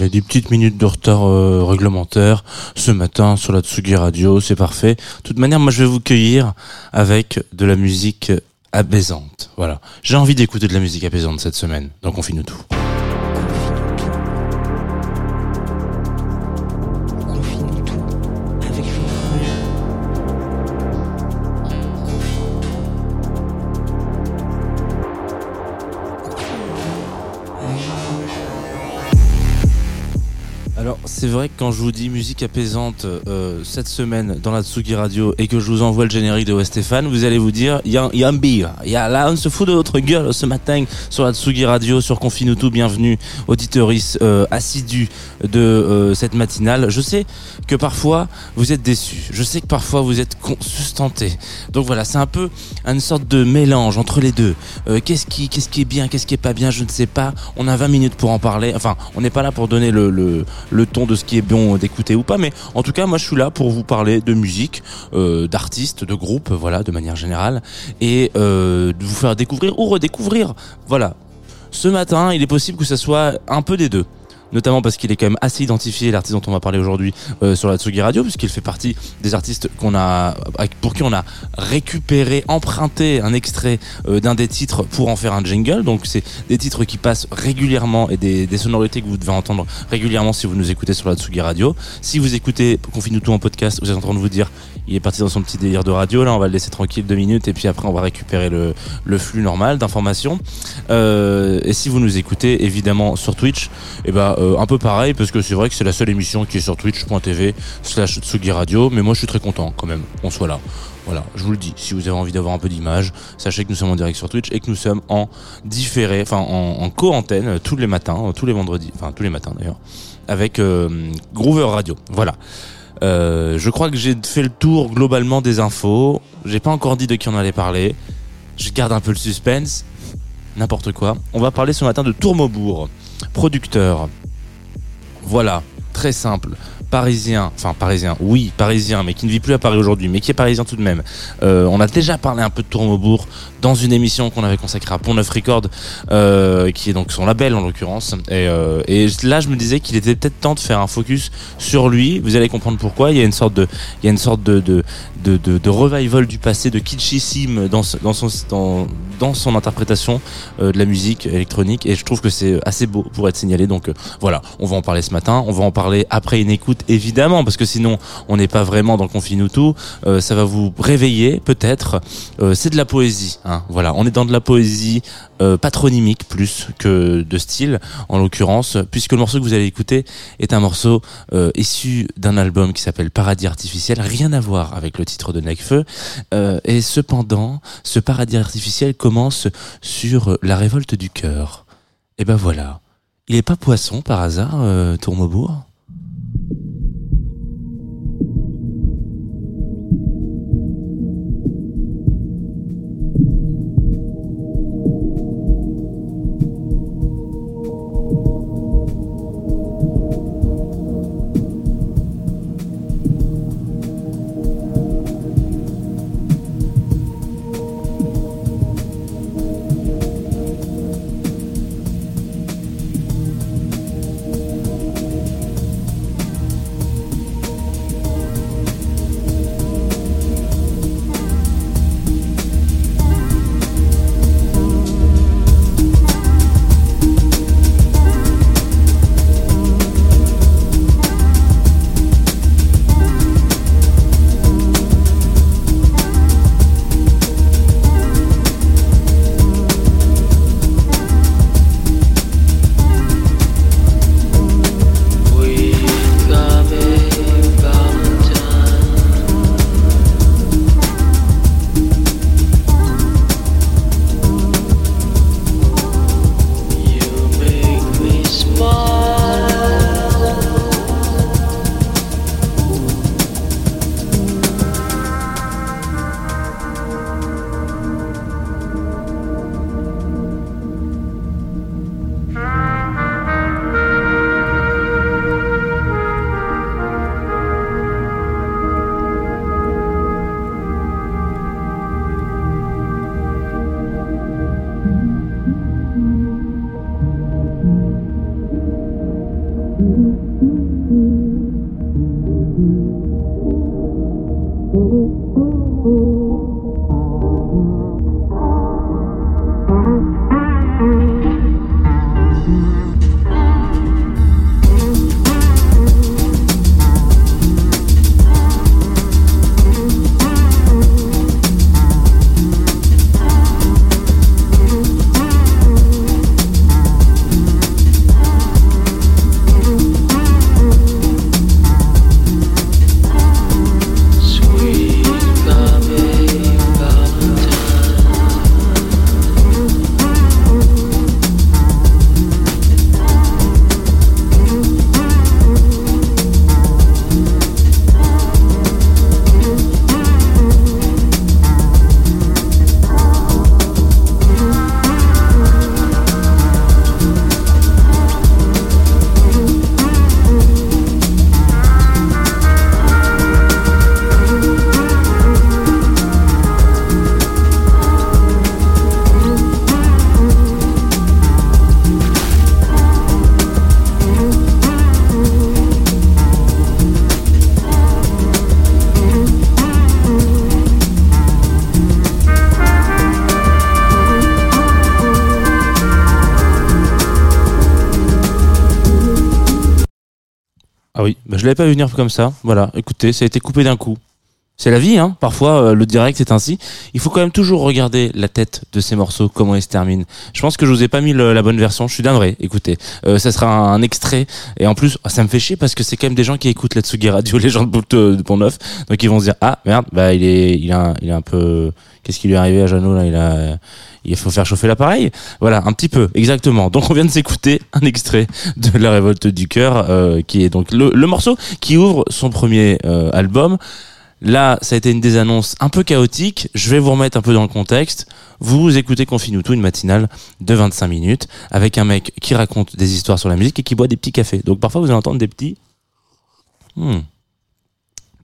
Voilà, les 10 petites minutes de retard euh, réglementaire ce matin sur la Tsugi Radio, c'est parfait. De toute manière, moi je vais vous cueillir avec de la musique apaisante. Voilà, j'ai envie d'écouter de la musique apaisante cette semaine, donc on finit tout. C'est vrai que quand je vous dis musique apaisante euh, cette semaine dans la Tsugi Radio et que je vous envoie le générique de Stéphane, vous allez vous dire, il y a, un beer. Il là, on se fout de votre gueule ce matin sur la Tsugi Radio, sur Confinuto. Bienvenue, auditoris euh, de euh, cette matinale. Je sais que parfois vous êtes déçus. Je sais que parfois vous êtes sustentés. Donc voilà, c'est un peu une sorte de mélange entre les deux. Euh, qu'est-ce qui, qu'est-ce qui est bien, qu'est-ce qui est pas bien, je ne sais pas. On a 20 minutes pour en parler. Enfin, on n'est pas là pour donner le, le, le ton de ce qui est bon d'écouter ou pas, mais en tout cas, moi, je suis là pour vous parler de musique, euh, d'artistes, de groupes, voilà, de manière générale, et euh, de vous faire découvrir ou redécouvrir. Voilà. Ce matin, il est possible que ça soit un peu des deux notamment parce qu'il est quand même assez identifié, l'artiste dont on va parler aujourd'hui euh, sur la Tsugi Radio, puisqu'il fait partie des artistes qu'on a, pour qui on a récupéré, emprunté un extrait euh, d'un des titres pour en faire un jingle. Donc c'est des titres qui passent régulièrement et des, des, sonorités que vous devez entendre régulièrement si vous nous écoutez sur la Tsugi Radio. Si vous écoutez Confine tout en podcast, vous êtes en train de vous dire, il est parti dans son petit délire de radio, là on va le laisser tranquille deux minutes et puis après on va récupérer le, le flux normal d'informations. Euh, et si vous nous écoutez évidemment sur Twitch, et eh ben euh, un peu pareil parce que c'est vrai que c'est la seule émission qui est sur twitch.tv slash Tsugi Radio mais moi je suis très content quand même qu'on soit là voilà, je vous le dis, si vous avez envie d'avoir un peu d'image, sachez que nous sommes en direct sur Twitch et que nous sommes en différé, enfin en, co-antenne euh, tous les matins, euh, tous les vendredis, enfin tous les matins d'ailleurs, avec Groover Radio. Voilà. je crois que j'ai fait le tour globalement des infos. J'ai pas encore dit de qui on allait parler. Je garde un peu le suspense. N'importe quoi. On va parler ce matin de Tourmobourg, producteur, voilà, très simple. Parisien, enfin parisien, oui, parisien, mais qui ne vit plus à Paris aujourd'hui, mais qui est parisien tout de même. Euh, on a déjà parlé un peu de Tourmobourg dans une émission qu'on avait consacrée à Pont Neuf Record, euh, qui est donc son label en l'occurrence. Et, euh, et, là, je me disais qu'il était peut-être temps de faire un focus sur lui. Vous allez comprendre pourquoi. Il y a une sorte de, il y a une sorte de, de, de, de, revival du passé, de kitschissime dans, dans son, interprétation euh, de la musique électronique. Et je trouve que c'est assez beau pour être signalé. Donc euh, voilà, on va en parler ce matin. On va en parler après une écoute, évidemment, parce que sinon, on n'est pas vraiment dans le confine tout. Euh, ça va vous réveiller, peut-être. c'est de la poésie. Hein, voilà, on est dans de la poésie euh, patronymique plus que de style, en l'occurrence, puisque le morceau que vous allez écouter est un morceau euh, issu d'un album qui s'appelle Paradis artificiel, rien à voir avec le titre de Necfeu, euh, et cependant, ce paradis artificiel commence sur la révolte du cœur. Et ben voilà, il est pas poisson par hasard, Tourmobourg je l'avais pas vu venir comme ça. Voilà, écoutez, ça a été coupé d'un coup. C'est la vie, hein. Parfois, euh, le direct c'est ainsi. Il faut quand même toujours regarder la tête de ces morceaux, comment ils se terminent. Je pense que je vous ai pas mis le- la bonne version. Je suis d'un vrai. Écoutez, euh, ça sera un, un extrait. Et en plus, ça me fait chier parce que c'est quand même des gens qui écoutent la Tsugi Radio, les gens de, de Pont-Neuf. Donc ils vont se dire ah merde, bah il est, il a, il est un peu. Qu'est-ce qui lui est arrivé à Jeannot là? Il a. Il faut faire chauffer l'appareil. Voilà, un petit peu, exactement. Donc on vient de s'écouter un extrait de La Révolte du cœur, euh, qui est donc le, le morceau qui ouvre son premier euh, album. Là, ça a été une des annonces un peu chaotique. Je vais vous remettre un peu dans le contexte. Vous écoutez Confine une matinale de 25 minutes, avec un mec qui raconte des histoires sur la musique et qui boit des petits cafés. Donc parfois vous allez entendre des petits... Hmm.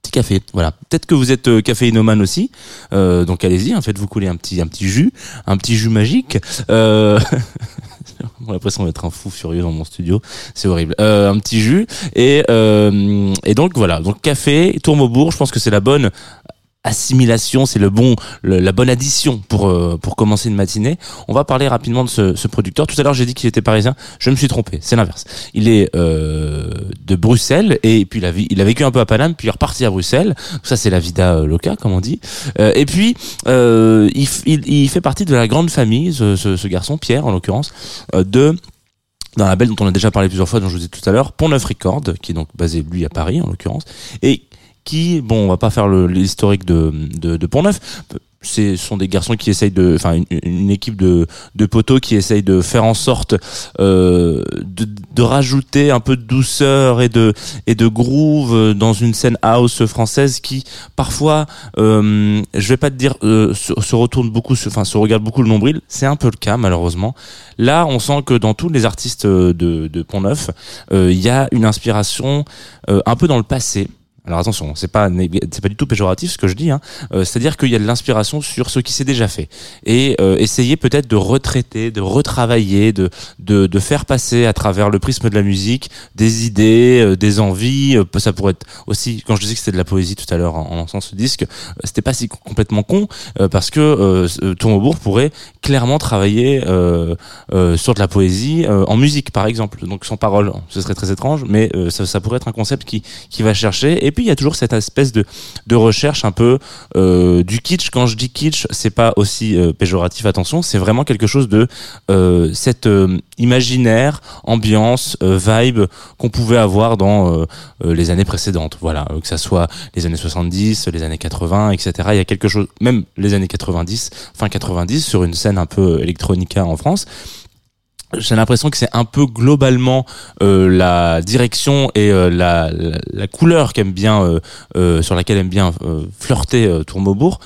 Petit café, voilà. Peut-être que vous êtes euh, caféinomane aussi, euh, donc allez-y, hein, faites-vous couler un petit, un petit jus, un petit jus magique. Euh... J'ai l'impression d'être un fou furieux dans mon studio, c'est horrible. Euh, un petit jus. Et euh, et donc voilà, donc café, tourmebourg, je pense que c'est la bonne assimilation, c'est le bon, le- la bonne addition pour euh, pour commencer une matinée. On va parler rapidement de ce, ce producteur. Tout à l'heure, j'ai dit qu'il était parisien. Je me suis trompé. C'est l'inverse. Il est euh, de Bruxelles et puis il a, vécu un peu à Paname, puis il est reparti à Bruxelles. Ça, c'est la vida loca, comme on dit. Euh, et puis euh, il, il, il fait partie de la grande famille, ce, ce, ce garçon Pierre en l'occurrence, euh, de dans la belle dont on a déjà parlé plusieurs fois, dont je vous ai dit tout à l'heure, Pont Neuf Record, qui est donc basé lui à Paris en l'occurrence, et qui, bon, on va pas faire l'historique de, de, de Pont Neuf. C'est ce sont des garçons qui essayent de, enfin, une, équipe de, poteaux qui essayent de faire en sorte euh, de, rajouter un peu de douceur et de groove dans une scène house française qui parfois, euh, je vais pas te dire, euh, se, retourne beaucoup, enfin, se regarde beaucoup le nombril. C'est un peu le cas malheureusement. Là, on sent que dans tous les artistes euh, de, Pont Neuf, il y a une inspiration un peu dans le passé. Alors attention, c'est pas c'est pas du tout péjoratif ce que je dis. Hein. Euh, C'est-à-dire qu'il y a de l'inspiration sur ce qui s'est déjà fait et euh, essayer peut-être de retraiter, de retravailler, de, de de faire passer à travers le prisme de la musique des idées, euh, des envies. euh, ça pourrait être aussi quand je disais que c'était de la poésie tout à l'heure en, lançant ce disque, euh, c'était pas si complètement con euh, parce que Tourmebourg pourrait clairement travailler sur de la poésie en musique par exemple donc sans parole ce serait très étrange mais ça, ça pourrait être un concept qui qui va chercher et puis il y a toujours cette espèce de de recherche un peu euh, du kitsch. Quand je dis kitsch c'est pas aussi euh, péjoratif attention c'est vraiment quelque chose de euh, cette euh, imaginaire ambiance euh, vibe qu'on pouvait avoir dans euh, les années précédentes. Voilà que ça soit les années 70 les années 80 etc il y a quelque chose même les années 90 fin 90 sur une scène un peu électronica en France j'ai l'impression que c'est un peu globalement euh, la direction et euh, la, couleur qu'aime bien euh, sur laquelle aime bien flirter Tourmaubourg.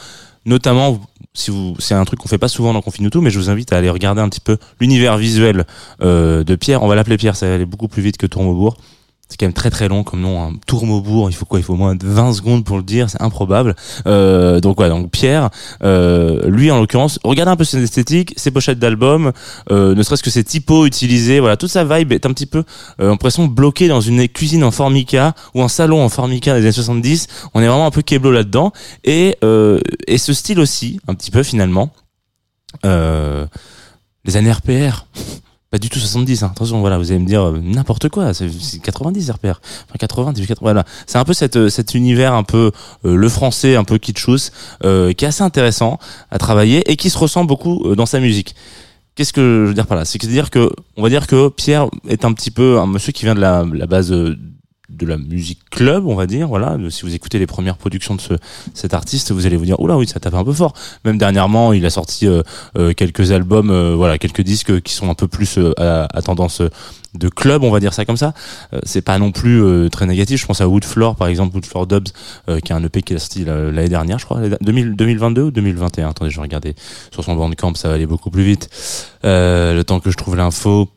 Notamment si vous c'est un truc qu'on fait pas souvent dans Confine tout mais je vous invite à aller regarder un petit peu l'univers visuel de Pierre. On va l'appeler Pierre ça va aller beaucoup plus vite que Tourmaubourg c'est quand même très très long comme nom. Hein. Tourmaubourg, il faut quoi? Il faut au moins 20 secondes pour le dire, c'est improbable. Euh, donc voilà, donc Pierre, euh, lui en l'occurrence, regardez un peu ses esthétiques, ses pochettes d'albums, euh, ne serait-ce que ses typos utilisés, voilà, toute sa vibe est un petit peu euh, l'impression bloquée dans une cuisine en formica ou un salon en formica des années 70. On est vraiment un peu keblo là-dedans et euh, et ce style aussi, un petit peu finalement. Euh, les années RPR. Pas du tout 70, hein. attention, voilà, vous allez me dire euh, n'importe quoi, c'est 90 RPR, enfin 80, 80, voilà. C'est un peu cette, euh, cet univers un peu euh, le français, un peu kitschous, euh, qui est assez intéressant à travailler et qui se ressent beaucoup dans sa musique. Qu'est-ce que je veux dire par là? C'est à dire que, on va dire que Pierre est un petit peu un monsieur qui vient de la, la base de la musique club, on va dire. Voilà, si vous écoutez les premières productions de ce, cet artiste, vous allez vous dire, oula, oui, ça tape un peu fort. Même dernièrement, il a sorti euh, euh, quelques albums, euh, voilà, quelques disques qui sont un peu plus à, à, tendance de club, on va dire ça comme ça. c'est pas non plus très négatif. Je pense à Woodfloor, par exemple, Woodfloor Dubs, qui est un EP qui a sorti l'année dernière, je crois, 2022 ou 2021. Attendez, je vais regarder sur son bandcamp, ça va aller beaucoup plus vite. le temps que je trouve l'info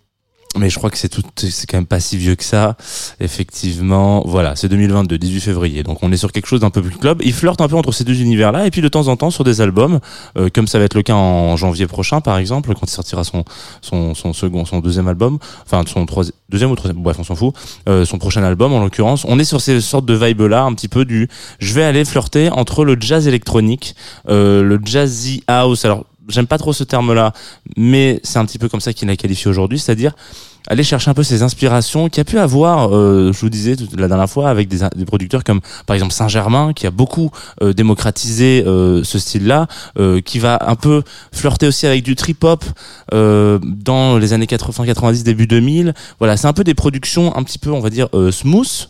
mais je crois que c'est tout, c'est quand même pas si vieux que ça. Effectivement, voilà, c'est 2022, 18 février. Donc on est sur quelque chose d'un peu plus club. Il flirte un peu entre ces deux univers-là, et puis de temps en temps sur des albums, euh, comme ça va être le cas en janvier prochain, par exemple, quand il sortira son son, son second, son deuxième album, enfin son troisième, deuxième ou troisième, bref, on s'en fout. Euh, son prochain album, en l'occurrence, on est sur ces sortes de vibes-là, un petit peu du, je vais aller flirter entre le jazz électronique, euh, le jazzy house. Alors j'aime pas trop ce terme-là, mais c'est un petit peu comme ça qu'il l'a qualifié aujourd'hui, c'est-à-dire aller chercher un peu ses inspirations qu'il a pu avoir, euh, je vous disais la dernière fois, avec des, des producteurs comme par exemple Saint-Germain, qui a beaucoup euh, démocratisé euh, ce style-là, euh, qui va un peu flirter aussi avec du trip-hop euh, dans les années 80-90, début 2000. Voilà, c'est un peu des productions un petit peu, on va dire, smooth,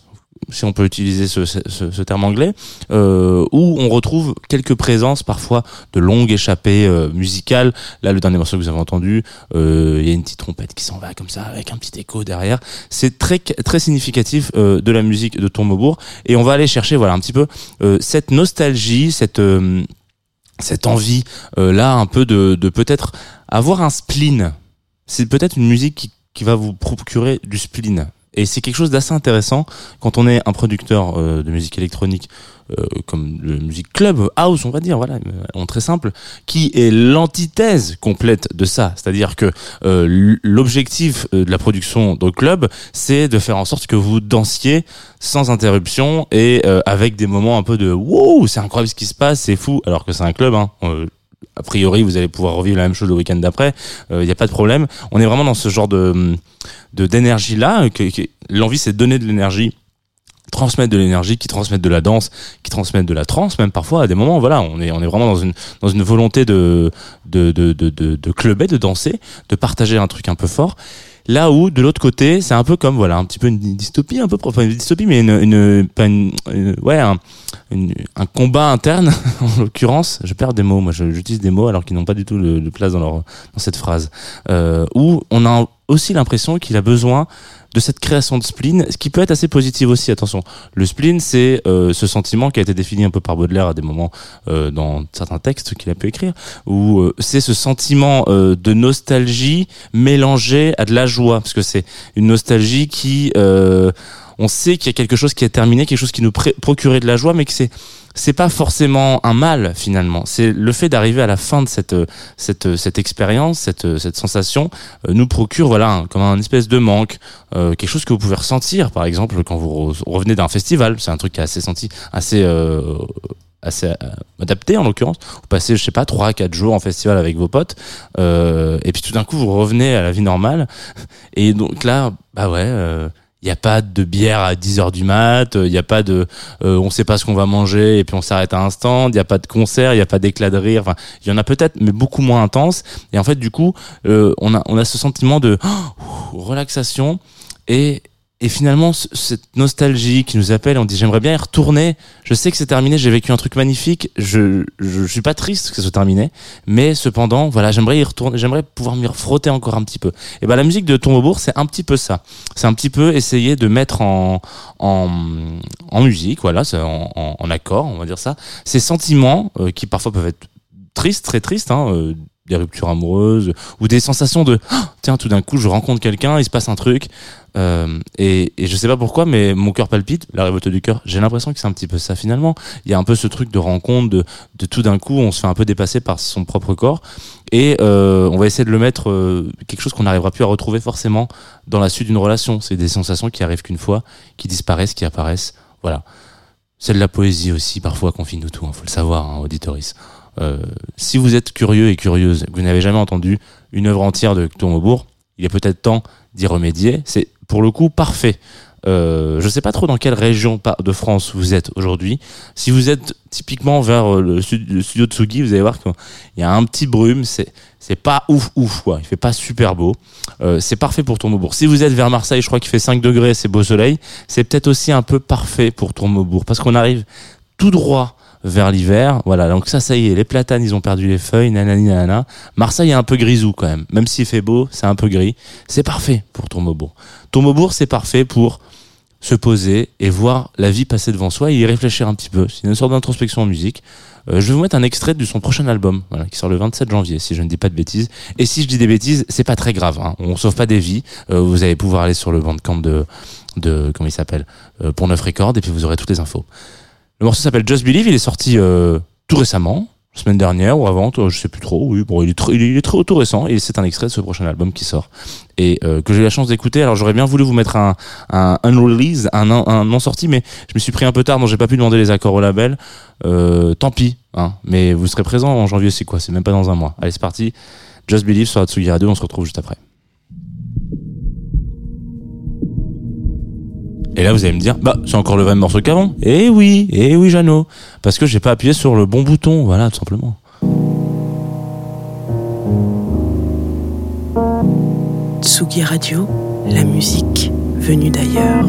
si on peut utiliser ce, ce, ce terme anglais, euh, où on retrouve quelques présences parfois de longues échappées euh, musicales. Là, le dernier morceau que vous avez entendu, euh, il y a une petite trompette qui s'en va comme ça avec un petit écho derrière. C'est très très significatif euh, de la musique de Tourmaubourg et on va aller chercher voilà un petit peu euh, cette nostalgie, cette cette envie là un peu de, de peut-être avoir un spleen. C'est peut-être une musique qui, qui va vous procurer du spleen et c'est quelque chose d'assez intéressant quand on est un producteur euh, de musique électronique euh, comme le musique club house on va dire voilà en euh, très simple qui est l'antithèse complète de ça. C'est-à-dire que euh, l'objectif de la production de club c'est de faire en sorte que vous dansiez sans interruption et avec des moments un peu de wow c'est incroyable ce qui se passe c'est fou alors que c'est un club hein a priori, vous allez pouvoir revivre la même chose le week-end d'après. Il euh, n'y a pas de problème. On est vraiment dans ce genre de d'énergie là. Que, que L'envie, c'est de donner de l'énergie transmettre de l'énergie, qui transmettent de la danse, qui transmettent de la trance, même parfois à des moments. Voilà, on est on est vraiment dans une dans une volonté de de de de cluber, de danser, de partager un truc un peu fort. Là où de l'autre côté, c'est un peu comme voilà un petit peu une dystopie, un peu enfin une dystopie, mais une, une, pas une, ouais un, un combat interne en l'occurrence. Je perds des mots, moi j'utilise des mots alors qu'ils n'ont pas du tout de, place dans leur dans cette phrase. Euh, où on a aussi l'impression qu'il a besoin de cette création de spleen, ce qui peut être assez positif aussi. Attention, le spleen, c'est euh, ce sentiment qui a été défini un peu par Baudelaire à des moments euh, dans certains textes qu'il a pu écrire, où euh, c'est ce sentiment euh, de nostalgie mélangé à de la joie, parce que c'est une nostalgie qui, euh, on sait qu'il y a quelque chose qui est terminé, quelque chose qui nous procurait de la joie, mais que c'est c'est pas forcément un mal finalement. C'est le fait d'arriver à la fin de cette cette cette expérience, cette cette sensation euh, nous procure voilà un, comme un espèce de manque, euh, quelque chose que vous pouvez ressentir par exemple quand vous revenez d'un festival. C'est un truc qui est assez senti, assez euh, assez adapté en l'occurrence. Vous passez, je sais pas, trois, quatre jours en festival avec vos potes, et puis tout d'un coup vous revenez à la vie normale. Et donc là, bah ouais, il n'y a pas de bière à 10 heures du mat, il n'y a pas de, euh, on sait pas ce qu'on va manger et puis on s'arrête à un stand, il n'y a pas de concert, il n'y a pas d'éclat de rire, enfin, il y en a peut-être, mais beaucoup moins intense. Et en fait, du coup, euh, on a, on a ce sentiment de relaxation et, et finalement, cette nostalgie qui nous appelle, on dit j'aimerais bien y retourner. Je sais que c'est terminé, j'ai vécu un truc magnifique. Je, je, suis pas triste que ce soit terminé, mais cependant, voilà, j'aimerais y retourner, j'aimerais pouvoir m'y frotter encore un petit peu. Et ben la musique de Tourmaubourg, c'est un petit peu ça. C'est un petit peu essayer de mettre en en, en musique, voilà, en, en, en, accord, on va dire ça, ces sentiments euh, qui parfois peuvent être tristes, très tristes, hein, euh, des ruptures amoureuses ou des sensations de oh, tiens tout d'un coup je rencontre quelqu'un il se passe un truc. Euh, et, et je sais pas pourquoi mais mon cœur palpite la révolte du cœur. J'ai l'impression que c'est un petit peu ça finalement. Il y a un peu ce truc de rencontre de, de tout d'un coup on se fait un peu dépasser par son propre corps. Et euh, on va essayer de le mettre euh, quelque chose qu'on n'arrivera plus à retrouver forcément dans la suite d'une relation. C'est des sensations qui arrivent qu'une fois qui disparaissent qui apparaissent. Voilà c'est de la poésie aussi parfois qu'on finit tout hein, faut le savoir hein, auditoris euh, si vous êtes curieux et curieuse, vous n'avez jamais entendu une œuvre entière de Tourmaubourg, il est peut-être temps d'y remédier. C'est pour le coup parfait. Euh, je sais pas trop dans quelle région de France vous êtes aujourd'hui. Si vous êtes typiquement vers euh, le, studio de Tsugi, vous allez voir qu'il y a un petit brume. C'est c'est pas ouf ouf quoi. Il fait pas super beau. Euh, c'est parfait pour Tourmaubourg. Si vous êtes vers Marseille, je crois qu'il fait 5 degrés, c'est beau soleil. C'est peut-être aussi un peu parfait pour Tourmaubourg parce qu'on arrive tout droit vers l'hiver. Voilà, donc ça, ça y est, les platanes, ils ont perdu les feuilles, nanani, nanana. Marseille est un peu grisou quand même. Même s'il fait beau, c'est un peu gris. C'est parfait pour Tourmaubourg. Tourmaubourg, c'est parfait pour se poser et voir la vie passer devant soi et y réfléchir un petit peu. C'est une sorte d'introspection en musique. Euh, je vais vous mettre un extrait de son prochain album, voilà, qui sort le 27 janvier, si je ne dis pas de bêtises. Et si je dis des bêtises, c'est pas très grave. Hein. On sauve pas des vies. Euh, vous allez pouvoir aller sur le bandcamp de, de comment il s'appelle, euh, pour Neuf Records, et puis vous aurez toutes les infos. Le morceau s'appelle Just Believe, il est sorti euh, tout récemment, semaine dernière ou avant, je sais plus trop. Oui, bon, il est, il est très récent et c'est un extrait de ce prochain album qui sort et euh, que j'ai eu la chance d'écouter. Alors j'aurais bien voulu vous mettre un un unrelease, un, un, non sorti, mais je me suis pris un peu tard, donc j'ai pas pu demander les accords au label. Euh, tant pis, hein. Mais vous serez présent en janvier, c'est quoi? C'est même pas dans un mois. Allez, c'est parti. Just Believe sur Atsugi Radio, on se retrouve juste après. Et là, vous allez me dire, bah, c'est encore le même morceau qu'avant. Eh oui, eh oui, Jeannot. Parce que j'ai pas appuyé sur le bon bouton, voilà, tout simplement. Tsugi Radio, la musique venue d'ailleurs.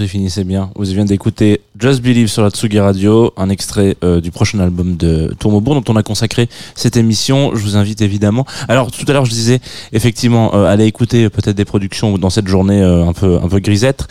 Morceau il bien. Vous venez d'écouter Just Believe sur la Tsugi Radio, un extrait euh, du prochain album de Tourmebourg dont on a consacré cette émission. Je vous invite évidemment. Alors tout à l'heure je disais effectivement euh, allez écouter peut-être des productions dans cette journée euh, un peu un peu grisette,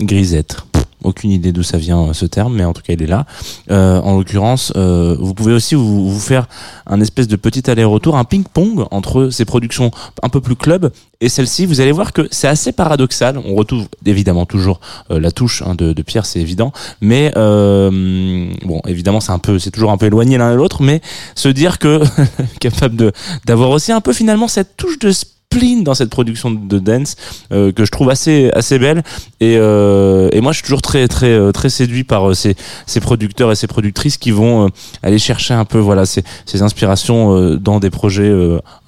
grisette aucune idée d'où ça vient ce terme, mais en tout cas il est là. Euh, en l'occurrence, euh, vous pouvez aussi vous, faire un espèce de petit aller-retour, un ping-pong entre ces productions un peu plus club et celle-ci. Vous allez voir que c'est assez paradoxal. On retrouve évidemment toujours euh, la touche hein, de, Pierre, c'est évident, mais euh, bon, évidemment c'est un peu, c'est toujours un peu éloigné l'un de l'autre, mais se dire que capable de d'avoir aussi un peu finalement cette touche de dans cette production de dance euh, que je trouve assez assez belle. Et, euh, et moi je suis toujours très très euh, très séduit par ces, ces producteurs et ces productrices qui vont aller chercher un peu voilà ces, ces inspirations dans des projets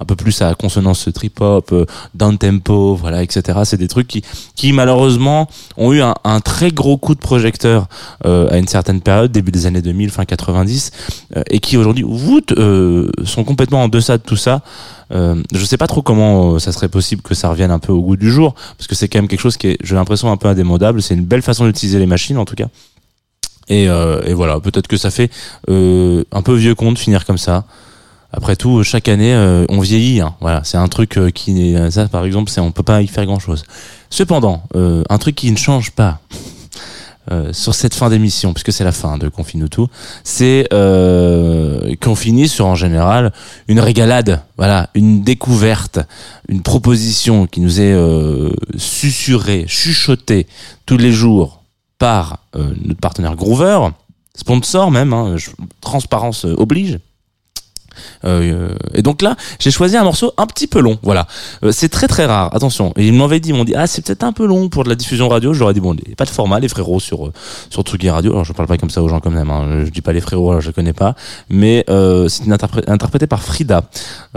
un peu plus à consonance trip hop down tempo voilà etc c'est des trucs qui qui malheureusement ont eu un, un très gros coup de projecteur à une certaine période début des années 2000 fin 90 et qui aujourd'hui sont complètement en deçà de tout ça euh, je sais pas trop comment euh, ça serait possible que ça revienne un peu au goût du jour, parce que c'est quand même quelque chose qui est, j'ai l'impression, un peu indémodable. C'est une belle façon d'utiliser les machines, en tout cas. Et, euh, voilà, peut-être que ça fait euh, un peu vieux compte finir comme ça. Après tout, chaque année, on vieillit. Hein. Voilà, c'est un truc qui, ça, par exemple, c'est on peut pas y faire grand chose. Cependant, un truc qui ne change pas. Euh, sur cette fin d'émission, puisque c'est la fin de Confine tout, c'est euh, qu'on finit sur en général une régalade, voilà, une découverte, une proposition qui nous est euh, susurrée, chuchotée tous les jours par euh, notre partenaire Groover, sponsor même, hein, transparence oblige. Euh, et donc là, j'ai choisi un morceau un petit peu long. Voilà, euh, c'est très très rare. Attention. Et ils m'avaient dit, ils m'ont dit, ah c'est peut-être un peu long pour de la diffusion radio. J'aurais dit bon, pas de format, les frérots sur euh, sur Tsugi Radio. Alors je parle pas comme ça aux gens quand même. Hein. Je dis pas les frérots, alors je connais pas. Mais c'est interprété par Frida,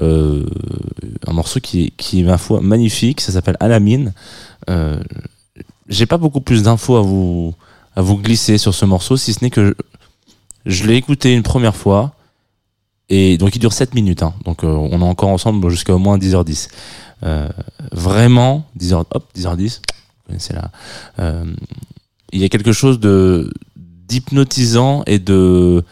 un morceau qui qui est ma foi magnifique. Ça s'appelle Alamine. J'ai pas beaucoup plus d'infos à vous à vous glisser sur ce morceau, si ce n'est que je, je l'ai écouté une première fois et donc il dure 7 minutes. Hein. Donc euh, on est encore ensemble jusqu'à au moins 10h10. Euh, vraiment, 10h, hop, 10h10, c'est là. Il y a quelque chose de d'hypnotisant et de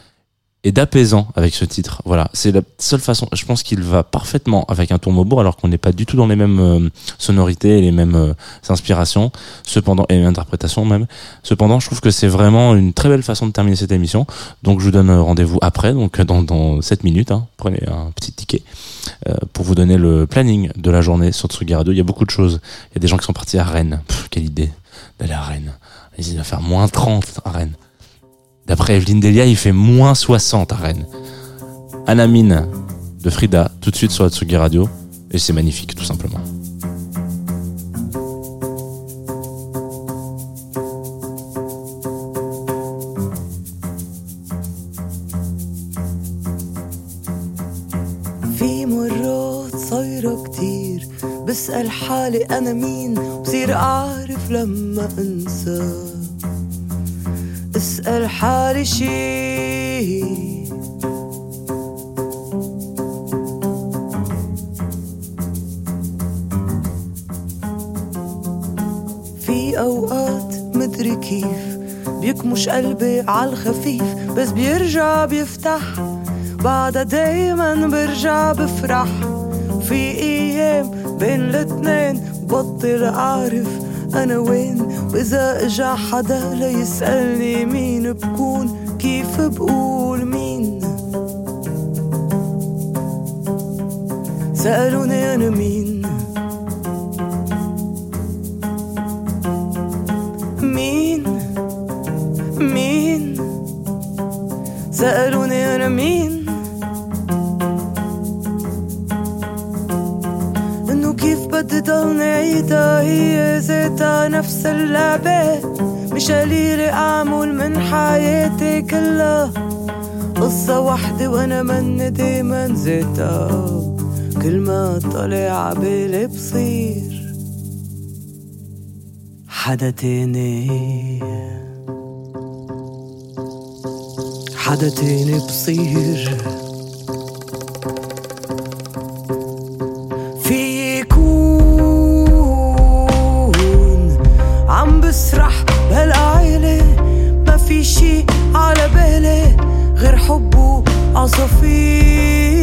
et d'apaisant avec ce titre. Voilà, c'est la seule façon. Je pense qu'il va parfaitement avec un tourmobourg alors qu'on n'est pas du tout dans les mêmes euh, sonorités et les mêmes euh, inspirations. Cependant, et interprétations même. Cependant, je trouve que c'est vraiment une très belle façon de terminer cette émission. Donc, je vous donne rendez-vous après, donc dans, dans 7 minutes. Hein. Prenez un petit ticket euh, pour vous donner le planning de la journée sur Tsugi Il y a beaucoup de choses. Il y a des gens qui sont partis à Rennes. quelle idée d'aller à Rennes. Ils vont faire moins 30 à Rennes. D'après Evelyne Delia, il fait moins 60 à Rennes. Anamine de Frida, tout de suite sur Atsugi Radio. Et c'est magnifique, tout simplement. بسأل حالي أنا مين بصير أعرف لما أنسى اسأل حالي شي في أوقات مدري كيف بيكمش قلبي عالخفيف بس بيرجع بيفتح. بعدها دايما برجع بفرح. في أيام بين الاتنين بطل أعرف أنا وين. وإذا إجا حدا ليسألني مين بكون كيف بقول مين؟ سألوني أنا مين؟ مين؟ مين؟ سألوني أنا مين؟ بدي ضل نعيدها هي ذاتها نفس اللعبة. مش قليلة أعمل من حياتي كلها. قصة وحدة وأنا من دايما ذاتها. كل ما طلع عبالي بصير حدا تاني. حدا تاني بصير. also feel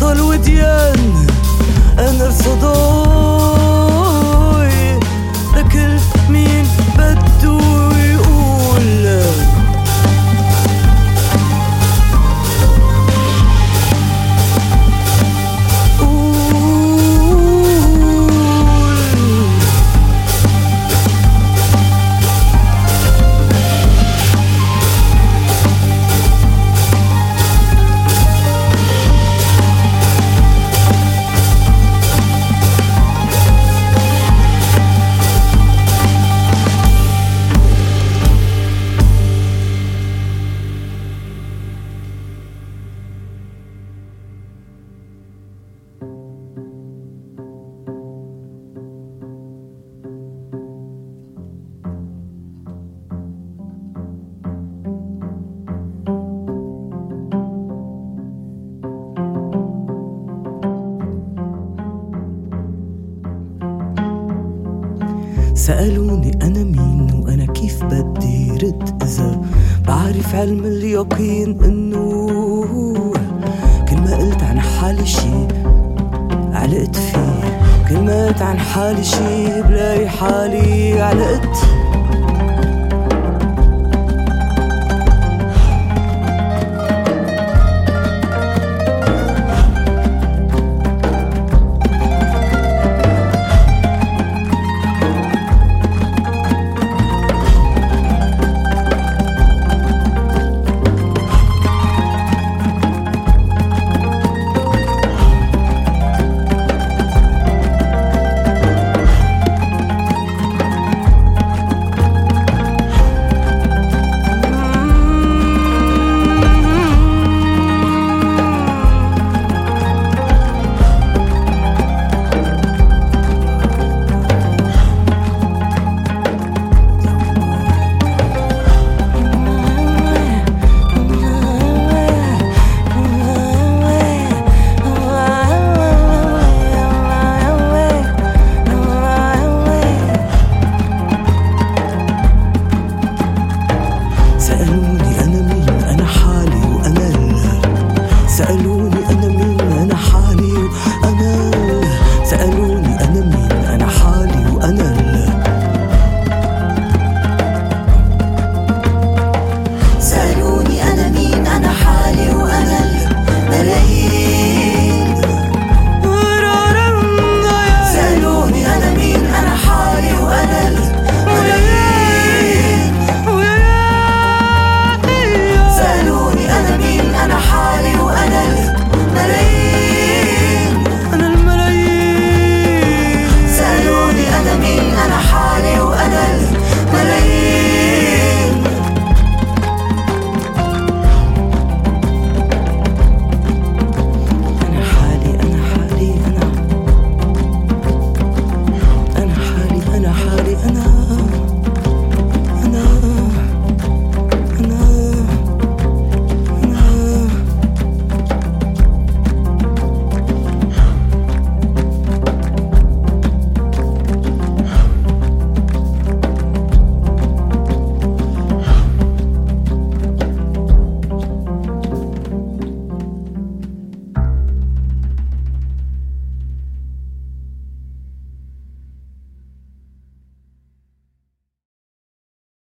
ضل وديان أنا ارصدوه سألوني أنا مين وأنا كيف بدي رد إذا بعرف علم اليقين إنه كل ما قلت عن حالي شي علقت فيه. كل ما قلت عن حالي شي بلاقي حالي علقت.